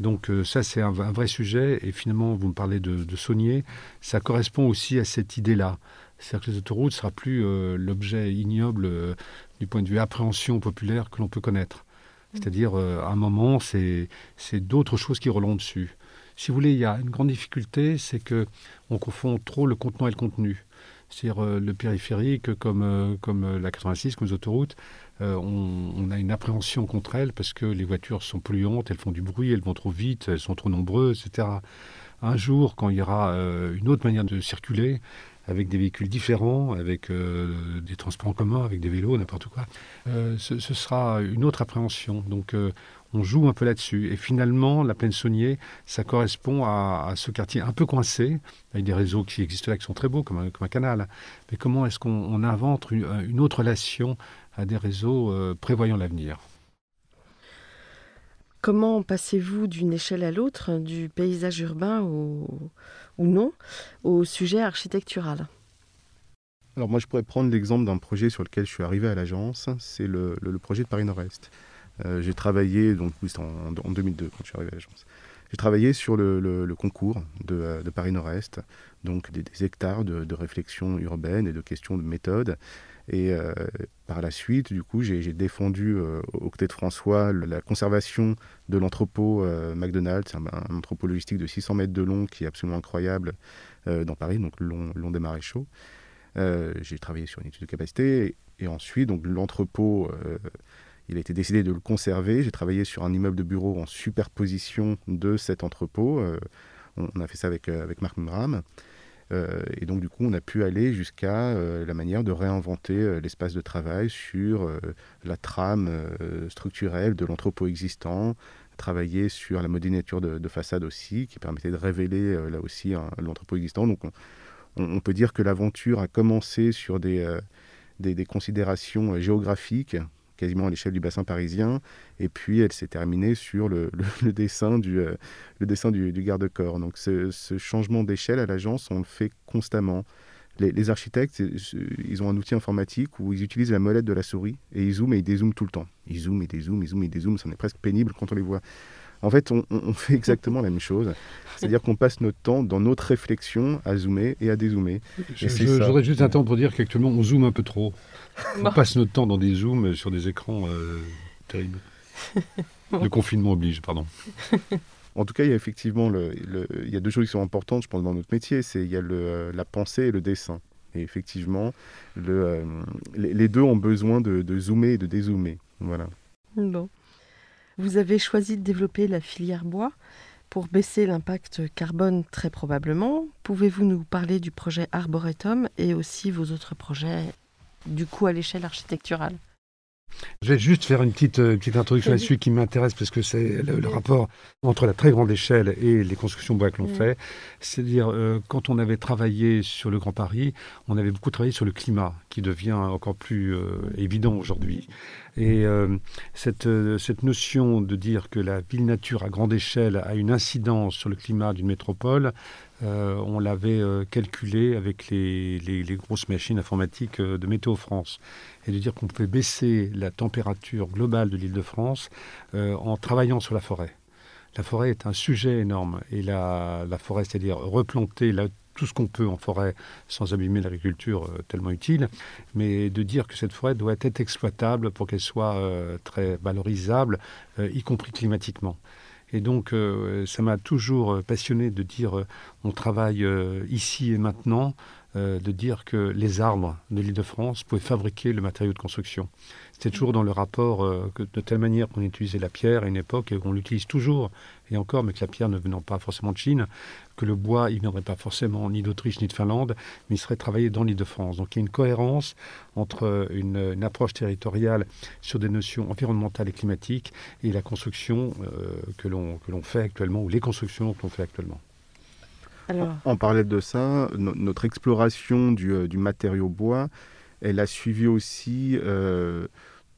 Donc euh, ça, c'est un, vrai sujet. Et finalement, vous me parlez de, de Saunier. Ça correspond aussi à cette idée-là. C'est-à-dire que les autoroutes ne sera plus euh, l'objet ignoble euh, du point de vue appréhension populaire que l'on peut connaître. Mm. C'est-à-dire, euh, à un moment, c'est d'autres choses qui roulent dessus. Si vous voulez, il y a une grande difficulté, c'est que on confond trop le contenant et le contenu. C'est-à-dire le périphérique, comme, comme la 86, comme les autoroutes, on, on, a une appréhension contre elles parce que les voitures sont polluantes, elles font du bruit, elles vont trop vite, elles sont trop nombreuses, etc. Un jour, quand il y aura une autre manière de circuler, avec des véhicules différents, avec euh, des transports en commun, avec des vélos, n'importe quoi, euh, ce, sera une autre appréhension. Donc euh, on joue un peu là-dessus. Et finalement, la plaine Saunier, ça correspond à, ce quartier un peu coincé, avec des réseaux qui existent là, qui sont très beaux, comme un, canal. Mais comment est-ce qu'on invente une, autre relation à des réseaux prévoyant l'avenir? Comment passez-vous d'une échelle à l'autre, du paysage urbain ou non au sujet architectural? Alors moi je pourrais prendre l'exemple d'un projet sur lequel je suis arrivé à l'agence, c'est le, projet de Paris Nord-Est. Euh, j'ai travaillé, donc en, en, 2002 quand je suis arrivé à l'agence. J'ai travaillé sur le, concours de, Paris Nord-Est, donc des, hectares de, réflexion urbaine et de questions de méthode. Et euh, par la suite, du coup, j'ai défendu euh, aux côtés de François la conservation de l'entrepôt euh, McDonald's, un, entrepôt logistique de 600 mètres de long qui est absolument incroyable dans Paris, donc long, long des maréchaux. j'ai travaillé sur une étude de capacité et, ensuite, donc l'entrepôt il a été décidé de le conserver. J'ai travaillé sur un immeuble de bureau en superposition de cet entrepôt. Euh, on, a fait ça avec, euh, avec Marc Mram. Euh, et donc, du coup, on a pu aller jusqu'à la manière de réinventer l'espace de travail sur la trame structurelle de l'entrepôt existant, travailler sur la modénature de, façade aussi, qui permettait de révéler là aussi l'entrepôt existant. Donc, on, peut dire que l'aventure a commencé sur des considérations géographiques quasiment à l'échelle du bassin parisien. Et puis, elle s'est terminée sur le, <laughs> dessin du, euh, dessin du, garde-corps. Donc, ce, changement d'échelle à l'agence, on le fait constamment. Les, architectes, ils ont un outil informatique où ils utilisent la molette de la souris et ils zooment et ils dézooment tout le temps. Ils zooment et dézooment, ils zooment et dézooment. Ça est presque pénible quand on les voit. En fait, on, fait exactement la même chose. C'est-à-dire qu'on passe notre temps dans notre réflexion à zoomer et à dézoomer. Je, voudrais juste un temps pour dire qu'actuellement, on zoome un peu trop. On passe notre temps dans des zooms sur des écrans euh, terribles. <laughs> Le confinement oblige, pardon. En tout cas, il y a effectivement le, il y a deux choses qui sont importantes, je pense, dans notre métier. C'est il y a le, la pensée et le dessin. Et effectivement, le, euh, les, deux ont besoin de, de, zoomer et de dézoomer. Voilà. Bon. Vous avez choisi de développer la filière bois pour baisser l'impact carbone très probablement. Pouvez-vous nous parler du projet Arboretum et aussi vos autres projets, du coup à l'échelle architecturale? Je vais juste faire une petite, euh, petite introduction là-dessus qui m'intéresse parce que c'est le, rapport entre la très grande échelle et les constructions bois que l'on fait. C'est-à-dire, euh, quand on avait travaillé sur le Grand Paris, on avait beaucoup travaillé sur le climat, qui devient encore plus euh, évident aujourd'hui. Et cette, cette notion de dire que la ville-nature à grande échelle a une incidence sur le climat d'une métropole, on l'avait calculé avec les, grosses machines informatiques de Météo France et de dire qu'on pouvait baisser la température globale de l'île de France euh, en travaillant sur la forêt. La forêt est un sujet énorme et la, forêt, c'est-à-dire replanter tout ce qu'on peut en forêt sans abîmer l'agriculture euh, tellement utile, mais de dire que cette forêt doit être exploitable pour qu'elle soit euh, très valorisable, y compris climatiquement. Et donc, ça m'a toujours passionné de dire on travaille ici et maintenant euh, de dire que les arbres de l'île de France pouvaient fabriquer le matériau de construction. C'était toujours dans le rapport euh, que de telle manière qu'on utilisait la pierre à une époque et qu'on l'utilise toujours et encore, mais que la pierre ne venant pas forcément de Chine, que le bois, il ne viendrait pas forcément ni d'Autriche ni de Finlande, mais il serait travaillé dans l'île de France. Donc il y a une cohérence entre une, approche territoriale sur des notions environnementales et climatiques et la construction euh, que l'on fait actuellement, ou les constructions que l'on fait actuellement. On parlait de ça, notre exploration euh, du, matériau bois, elle a suivi aussi euh,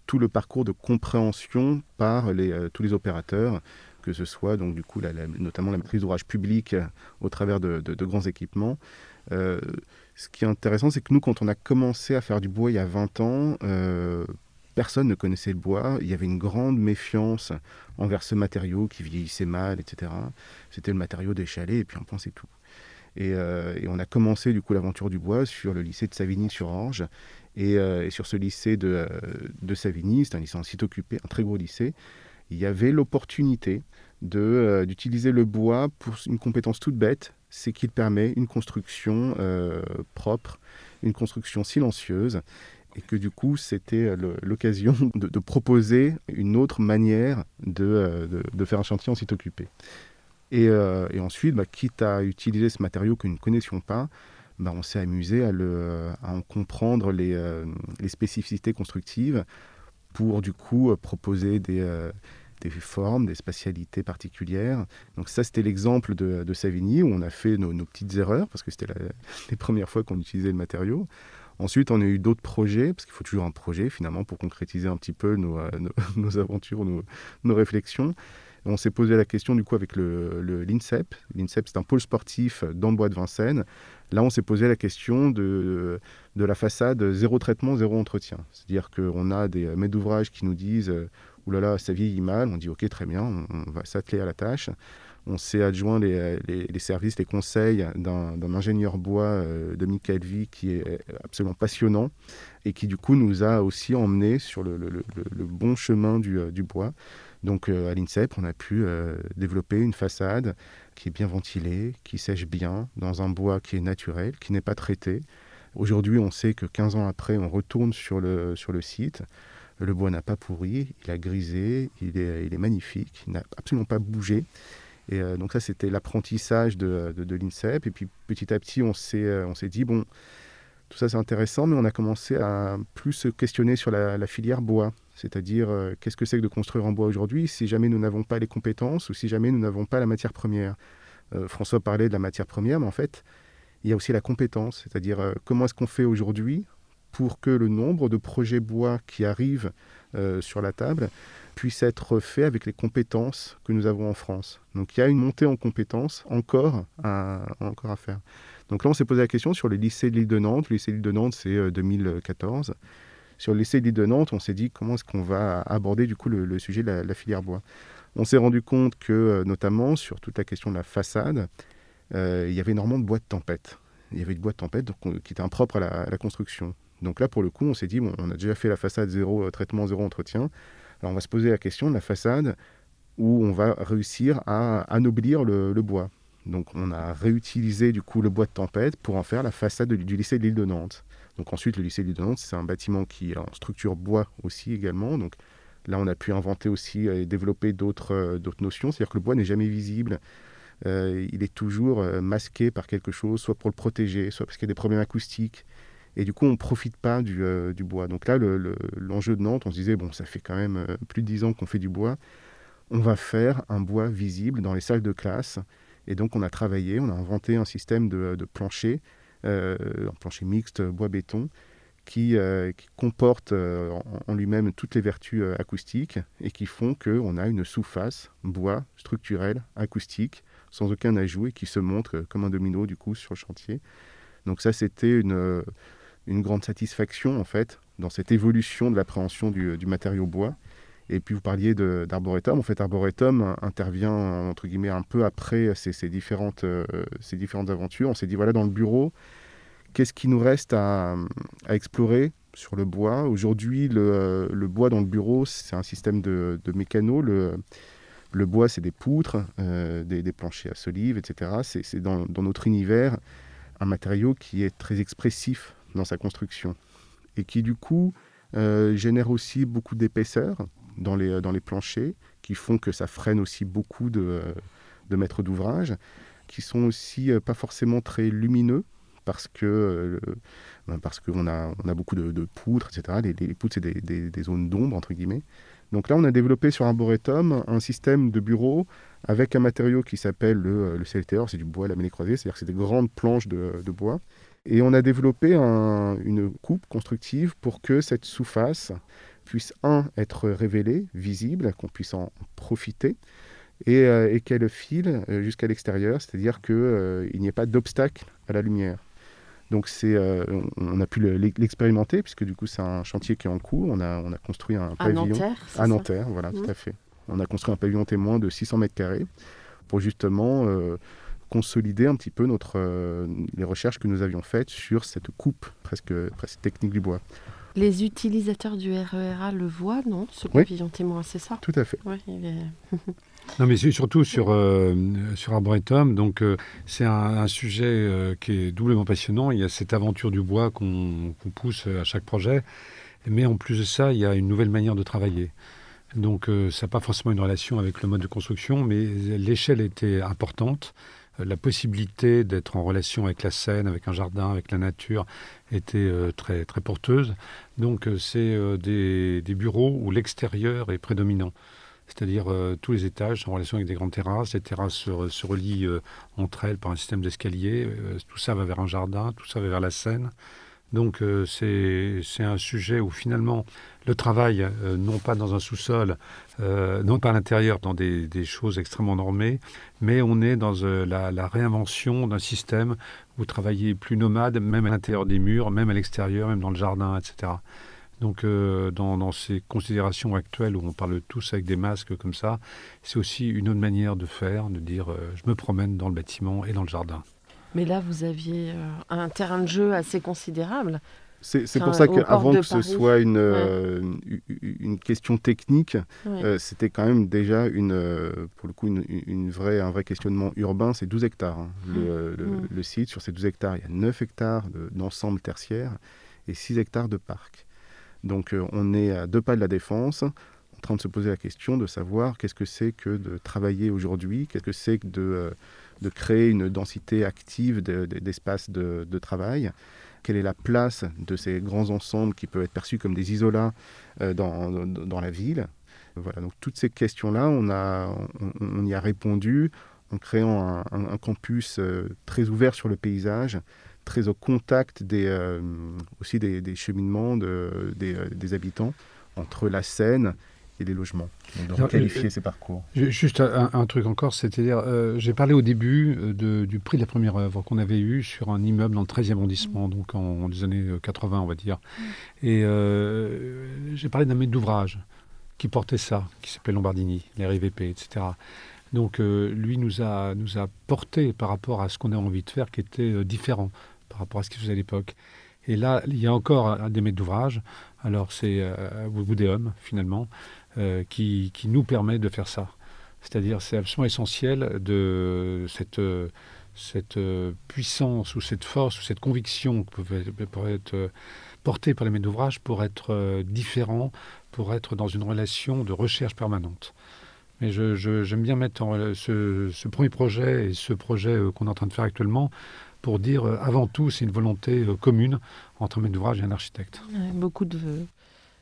tout le parcours de compréhension par euh, tous les opérateurs, que ce soit donc du coup notamment la maîtrise d'ouvrage public au travers de, grands équipements. ce qui est intéressant, c'est que nous, quand on a commencé à faire du bois il y a 20 ans, personne ne connaissait le bois. Il y avait une grande méfiance envers ce matériau qui vieillissait mal, etc. C'était le matériau des chalets et puis on pensait tout. Euh, et, on a commencé du coup l'aventure du bois sur le lycée de Savigny-sur-Orge. Et, euh, sur ce lycée de, euh, de Savigny, c'est un lycée en site occupé, un très gros lycée, il y avait l'opportunité d'utiliser le bois pour une compétence toute bête, c'est qu'il permet une construction propre, une construction silencieuse et que du coup c'était l'occasion de, proposer une autre manière de, faire un chantier en site occupé. Euh, et, ensuite, bah, quitte à utiliser ce matériau que nous ne connaissions pas, bah, on s'est amusé à, en comprendre les, euh, les, spécificités constructives pour du coup proposer des, euh, formes, des spatialités particulières. Donc ça, c'était l'exemple de, Savigny où on a fait nos, petites erreurs parce que c'était <laughs> les premières fois qu'on utilisait le matériau. Ensuite, on a eu d'autres projets, parce qu'il faut toujours un projet finalement pour concrétiser un petit peu nos, <laughs> aventures, nos réflexions. On s'est posé la question du coup avec l'INSEP. Le, L'INSEP, c'est un pôle sportif dans le bois de Vincennes. Là, on s'est posé la question de, de la façade zéro traitement, zéro entretien. C'est-à-dire qu'on a des maîtres d'ouvrage qui nous disent Ouh là là, ça vieillit mal. On dit Ok, très bien, on, va s'atteler à la tâche. On s'est adjoint les, les, services, les conseils d'un ingénieur bois, euh, Dominique Calvi, qui est absolument passionnant et qui du coup nous a aussi emmenés sur le, le, le bon chemin du, euh, du bois. Donc euh, à l'INSEP, on a pu euh, développer une façade qui est bien ventilée, qui sèche bien, dans un bois qui est naturel, qui n'est pas traité. Aujourd'hui, on sait que 15 ans après, on retourne sur le, sur le site. Le bois n'a pas pourri, il a grisé, il est, il est magnifique, il n'a absolument pas bougé. Et euh, donc ça, c'était l'apprentissage de, de, l'INSEP. Et puis petit à petit, on s'est, on s'est dit, bon, tout ça c'est intéressant, mais on a commencé à plus se questionner sur la filière bois. C'est-à-dire, euh, qu'est-ce que c'est que de construire en bois aujourd'hui si jamais nous n'avons pas les compétences ou si jamais nous n'avons pas la matière première? Euh, François parlait de la matière première, mais en fait, il y a aussi la compétence. C'est-à-dire, euh, comment est-ce qu'on fait aujourd'hui pour que le nombre de projets bois qui arrivent sur la table puisse être fait avec les compétences que nous avons en France? Donc il y a une montée en compétences encore à, encore à faire. Donc là, on s'est posé la question sur le lycée de l'île de Nantes. Le lycée de l'île de Nantes, c'est 2014 sur l'essai de Nantes, on s'est dit comment est-ce qu'on va aborder du coup le, sujet de la, filière bois. On s'est rendu compte que, euh, notamment sur toute la question de la façade, euh, il y avait énormément de bois de tempête. Il y avait de bois de tempête qui était impropre à la, construction. Donc là, pour le coup, on s'est dit, on a déjà fait la façade zéro euh, traitement, zéro entretien. Alors on va se poser la question de la façade où on va réussir à anoblir le, bois. Donc on a réutilisé du coup le bois de tempête pour en faire la façade du lycée de l'île de Nantes. Donc ensuite, le lycée de Nantes, c'est un bâtiment qui est en structure bois aussi également. Donc là, on a pu inventer aussi et développer d'autres euh, d'autres notions. C'est-à-dire que le bois n'est jamais visible. Euh, il est toujours euh, masqué par quelque chose, soit pour le protéger, soit parce qu'il y a des problèmes acoustiques. Et du coup, on ne profite pas du, du, bois. Donc là, l'enjeu de Nantes, on se disait, bon, ça fait quand même plus de dix ans qu'on fait du bois. On va faire un bois visible dans les salles de classe. Et donc, on a travaillé, on a inventé un système de, plancher, un plancher mixte bois-béton, qui, euh, comporte euh, en, lui-même toutes les vertus euh, acoustiques et qui font qu'on a une sous-face bois structurelle acoustique sans aucun ajout et qui se montre comme un domino du coup sur le chantier. Donc ça c'était une, grande satisfaction en fait dans cette évolution de l'appréhension du, matériau bois. Et puis vous parliez d'Arboretum. En fait, Arboretum intervient entre guillemets un peu après ces, différentes, ces différentes aventures. On s'est dit voilà dans le bureau, Qu'est-ce qui nous reste à, explorer sur le bois? Aujourd'hui, le, bois dans le bureau, c'est un système de, de mécano. Le, bois, c'est des poutres, euh, des, planchers à solives, etc. C'est dans, notre univers un matériau qui est très expressif dans sa construction et qui, du coup, euh, génère aussi beaucoup d'épaisseur dans les, dans les planchers, qui font que ça freine aussi beaucoup de, de maîtres d'ouvrage, qui sont aussi euh, pas forcément très lumineux parce que euh, ben, parce qu'on a, on a beaucoup de, poutres, etc. Les, poutres, c'est des, zones d'ombre, entre guillemets. Donc là, on a développé sur Arboretum un système de bureau avec un matériau qui s'appelle le, le c'est du bois lamellé croisé, c'est-à-dire que c'est des grandes planches de, bois. Et on a développé une coupe constructive pour que cette sous-face puisse, un, être révélée, visible, qu'on puisse en profiter, et, euh, qu'elle file euh, jusqu'à l'extérieur, c'est-à-dire qu'il n'y ait pas d'obstacle à la lumière. Donc c'est, euh, on a pu l'expérimenter puisque du coup c'est un chantier qui est en cours. On a, on a construit un pavillon à Nanterre, voilà, tout mmh. à fait. On a construit un pavillon témoin de 600 mètres carrés pour justement euh, consolider un petit peu notre, euh, les recherches que nous avions faites sur cette coupe presque, presque technique du bois. Les utilisateurs du RERA le voient, non? Ce pavillon témoin, c'est ça? Tout à fait. Oui, il est... <laughs> Non, mais surtout sur, euh, sur Arboretum. Donc, euh, c'est un, sujet euh, qui est doublement passionnant. Il y a cette aventure du bois qu'on pousse à chaque projet. Mais en plus de ça, il y a une nouvelle manière de travailler. Donc, ça n'a pas forcément une relation avec le mode de construction, mais l'échelle était importante. La possibilité d'être en relation avec la scène, avec un jardin, avec la nature, était très, très porteuse. Donc, c'est des, des bureaux où l'extérieur est prédominant c'est-à-dire euh, tous les étages en relation avec des grandes terrasses. Les terrasses se, relient euh, entre elles par un système d'escalier. Euh, tout ça va vers un jardin, tout ça va vers la Seine. Donc c'est un sujet où finalement le travail, non pas dans un sous-sol, non pas à l'intérieur, dans des, choses extrêmement normées, mais on est dans la, réinvention d'un système où travailler plus nomade, même à l'intérieur des murs, même à l'extérieur, même dans le jardin, etc. Donc, euh, dans, ces considérations actuelles où on parle tous avec des masques comme ça, c'est aussi une autre manière de faire, de dire euh, je me promène dans le bâtiment et dans le jardin. Mais là, vous aviez euh, un terrain de jeu assez considérable. C'est pour ça qu'avant que ce soit une, une question technique, c'était quand même déjà une, pour le coup une, vraie, un vrai questionnement urbain. C'est 12 hectares. Hein. Le, mmh. le, site, sur ces 12 hectares, il y a 9 hectares d'ensemble tertiaire et 6 hectares de parc. Donc euh, on est à deux pas de la défense, en train de se poser la question de savoir qu'est-ce que c'est que de travailler aujourd'hui, qu'est-ce que c'est que de, euh, de, créer une densité active d'espace de, travail, quelle est la place de ces grands ensembles qui peuvent être perçus comme des isolats euh, dans, dans, la ville? Voilà, donc toutes ces questions-là, on, on, y a répondu en créant un, campus très ouvert sur le paysage, très au contact des, euh, aussi des, cheminements de, euh, des, habitants entre la Seine et les logements. Donc, de qualifier euh, ces parcours. Juste un, truc encore, c'est-à-dire, j'ai parlé au début de, du prix de la première œuvre qu'on avait eu sur un immeuble dans le 13e arrondissement, mmh. donc en, des années 80, on va dire. Mmh. Et j'ai parlé d'un maître d'ouvrage qui portait ça, qui s'appelait Lombardini, les RIVP, etc. Donc lui nous a, nous a porté par rapport à ce qu'on a envie de faire qui était différent par rapport à ce qu'il faisait à l'époque. Et là, il y a encore un des maîtres d'ouvrage, alors c'est euh, finalement, euh, qui, qui, nous permet de faire ça. C'est-à-dire, c'est absolument essentiel de cette, cette euh, puissance ou cette force ou cette conviction qui peut, être portée par les maîtres d'ouvrage pour être euh, différent, pour être dans une relation de recherche permanente. Mais j'aime bien mettre en, ce, ce, premier projet et ce projet qu'on est en train de faire actuellement pour dire avant tout, c'est une volonté commune entre un maître d'ouvrage et un architecte. beaucoup de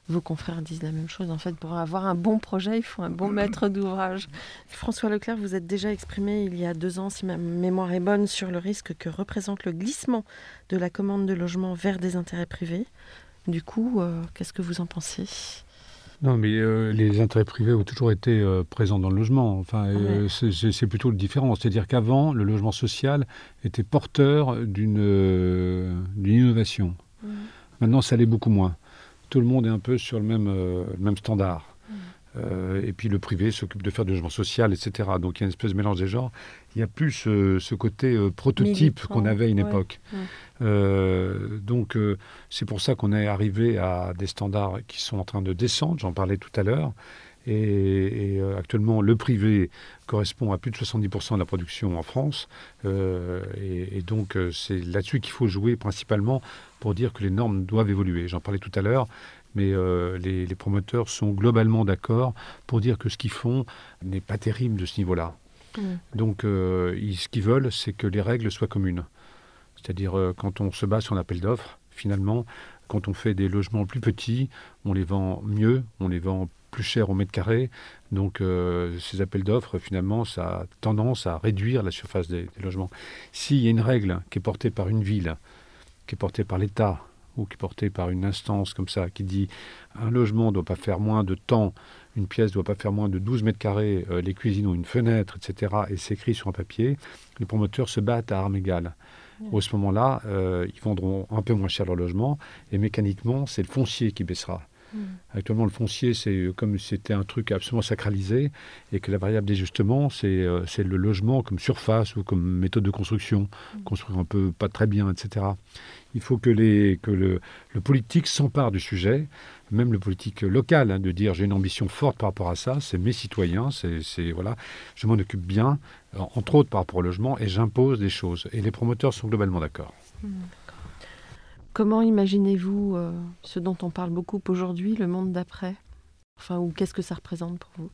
vos confrères disent la même chose. En fait, pour avoir un bon projet, il faut un bon <clears throat> maître d'ouvrage. François Leclerc, vous êtes déjà exprimé il y a deux ans, si ma mémoire est bonne, sur le risque que représente le glissement de la commande de logement vers des intérêts privés. Du coup, euh, qu'est-ce que vous en pensez? Non, mais euh, les intérêts privés ont toujours été euh, présents dans le logement. Enfin, c'est plutôt le différent. C'est-à-dire qu'avant, le logement social était porteur d'une innovation. Mmh. Maintenant, ça l'est beaucoup moins tout le monde est un peu sur le même, euh, même standard. Mm. Euh, et puis le privé s'occupe de faire du logement social, etc. Donc il y a une espèce de mélange des genres. Il n'y a plus ce, côté euh, prototype qu'on avait à une époque. donc c'est pour ça qu'on est arrivé à des standards qui sont en train de descendre, j'en parlais tout à l'heure. Et, actuellement, le privé correspond à plus de 70% de la production en France. et, et, donc, c'est là-dessus qu'il faut jouer principalement pour dire que les normes doivent évoluer. J'en parlais tout à l'heure, mais euh, les, promoteurs sont globalement d'accord pour dire que ce qu'ils font n'est pas terrible de ce niveau-là. Mmh. Donc, euh, ce qu'ils veulent, c'est que les règles soient communes. C'est-à-dire, euh, quand on se bat sur un appel d'offres, finalement, quand on fait des logements plus petits, on les vend mieux, on les vend plus cher au mètre carré. Donc ces appels d'offres, finalement, ça a tendance à réduire la surface des logements. S'il y a une règle qui est portée par une ville, qui est porté par l'État ou qui est porté par une instance comme ça, qui dit un logement ne doit pas faire moins de temps, une pièce ne doit pas faire moins de 12 mètres carrés, euh, les cuisines ont une fenêtre, etc., et c'est écrit sur un papier, les promoteurs se battent à armes égales. Au ce moment-là, euh, ils vendront un peu moins cher leur logement, et mécaniquement, c'est le foncier qui baissera. Mm. Actuellement, le foncier, c'est comme c'était un truc absolument sacralisé et que la variable d'ajustement, c'est euh, le logement comme surface ou comme méthode de construction, mm. construire un peu pas très bien, etc. Il faut que, les, que le, politique s'empare du sujet, même le politique local, hein, de dire j'ai une ambition forte par rapport à ça, c'est mes citoyens, c'est voilà, je m'en occupe bien, entre autres par rapport au logement, et j'impose des choses. Et les promoteurs sont globalement d'accord. Mm. Comment imaginez-vous euh, ce dont on parle beaucoup aujourd'hui, le monde d'après? Enfin, ou qu'est-ce que ça représente pour vous?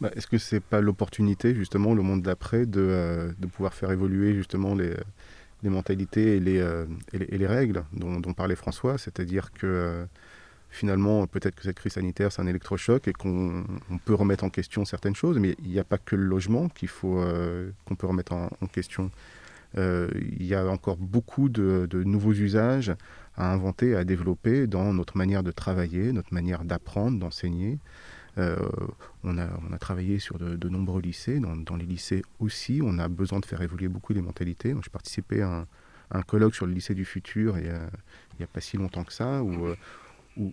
Bah, Est-ce que c'est pas l'opportunité, justement, le monde d'après, de, euh, pouvoir faire évoluer justement les, mentalités et les, euh, et les, règles dont, parlait François? C'est-à-dire que finalement, peut-être que cette crise sanitaire, c'est un électrochoc et qu'on peut remettre en question certaines choses, mais il n'y a pas que le logement qu'il faut qu'on peut remettre en question. Euh, il y a encore beaucoup de, nouveaux usages à inventer, à développer dans notre manière de travailler, notre manière d'apprendre, d'enseigner. Euh, on, a, travaillé sur de, nombreux lycées. Dans, les lycées aussi, on a besoin de faire évoluer beaucoup les mentalités. J'ai participé à un, colloque sur le lycée du futur il n'y a, pas si longtemps que ça, où, euh,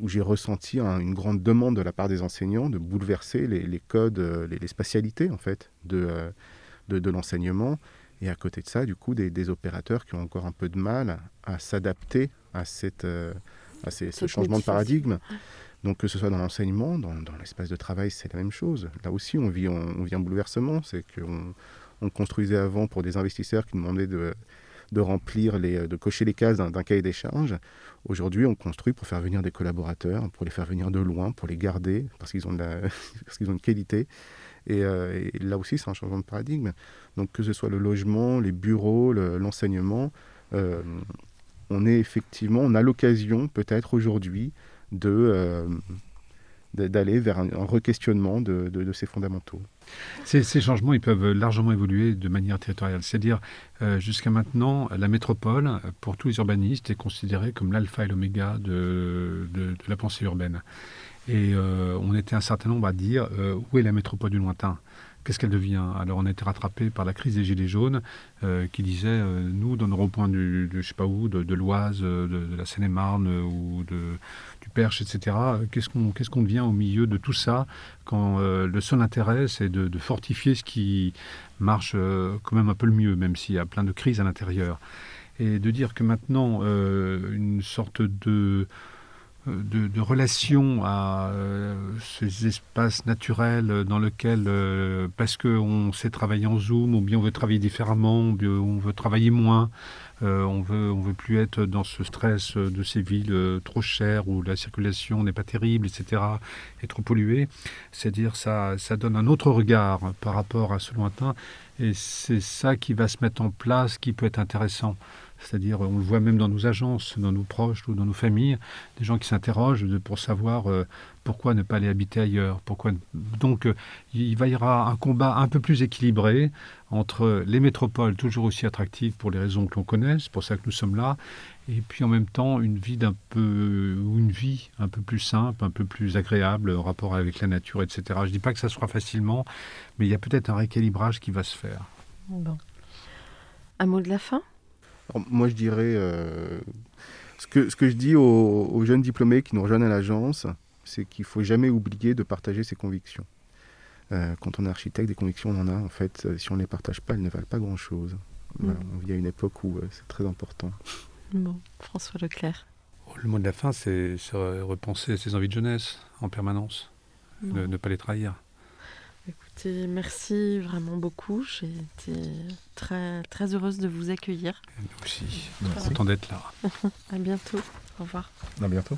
j'ai ressenti une grande demande de la part des enseignants de bouleverser les, codes, les, spatialités en fait de l'enseignement et à côté de ça, du coup, des, opérateurs qui ont encore un peu de mal à s'adapter à, cette, euh, à ce changement de paradigme. Donc que ce soit dans l'enseignement, dans, l'espace de travail, c'est la même chose. Là aussi, on vit, on, vit un bouleversement. C'est qu'on on construisait avant pour des investisseurs qui demandaient de, de remplir, les, de cocher les cases d'un cahier des charges. Aujourd'hui, on construit pour faire venir des collaborateurs, pour les faire venir de loin, pour les garder, parce qu'ils ont, <laughs> parce qu'ils ont une qualité. Euh, et, là aussi, c'est un changement de paradigme. Donc que ce soit le logement, les bureaux, l'enseignement, euh, on est effectivement, on a l'occasion peut-être aujourd'hui de euh, d'aller vers un, re-questionnement de, ces fondamentaux. Ces, changements, ils peuvent largement évoluer de manière territoriale. C'est-à-dire, jusqu'à maintenant, la métropole, pour tous les urbanistes, est considérée comme l'alpha et l'oméga de, de, la pensée urbaine. Et euh, on était un certain nombre à dire euh, où est la métropole du lointain? Qu'est-ce qu'elle devient Alors on a été rattrapé par la crise des Gilets jaunes euh, qui disait nous, dans nos ronds-points de, je sais pas où, de, l'Oise, de, la Seine-et-Marne ou du Perche, etc., qu'est-ce qu'on qu'est-ce qu'on devient au milieu de tout ça quand le seul intérêt c'est de, fortifier ce qui marche quand même un peu le mieux, même s'il y a plein de crises à l'intérieur. Et de dire que maintenant, une sorte de de, de, relation à ces espaces naturels dans lesquels, parce qu'on sait travailler en Zoom, ou bien on veut travailler différemment, ou bien on veut travailler moins, euh, on veut, on veut plus être dans ce stress de ces villes euh, trop chères où la circulation n'est pas terrible, etc., et trop polluée. C'est-à-dire ça, ça donne un autre regard par rapport à ce lointain, et c'est ça qui va se mettre en place, qui peut être intéressant. C'est-à-dire, on le voit même dans nos agences, dans nos proches ou dans nos familles, des gens qui s'interrogent pour savoir euh, pourquoi ne pas aller habiter ailleurs. Pourquoi... Donc, euh, il va y avoir un combat un peu plus équilibré entre les métropoles, toujours aussi attractives pour les raisons que l'on connaît, c'est pour ça que nous sommes là, et puis en même temps une vie d'un peu une vie un peu plus simple, un peu plus agréable en rapport avec la nature, etc. Je ne dis pas que ça sera facilement, mais il y a peut-être un rééquilibrage qui va se faire. Un mot de la fin? Moi, je dirais. Euh, ce, que, ce que je dis aux, jeunes diplômés qui nous rejoignent à l'agence, c'est qu'il ne faut jamais oublier de partager ses convictions. Euh, quand on est architecte, des convictions, on en a. En fait, euh, si on ne les partage pas, elles ne valent pas grand-chose. Voilà, mm. on vit à une époque où c'est très important. Bon, François Leclerc. Oh, le mot de la fin, c'est repenser ses envies de jeunesse en permanence, ne pas les trahir merci vraiment beaucoup. J'ai été très, très heureuse de vous accueillir. nous aussi, content d'être là. <laughs> à bientôt. Au revoir. À bientôt.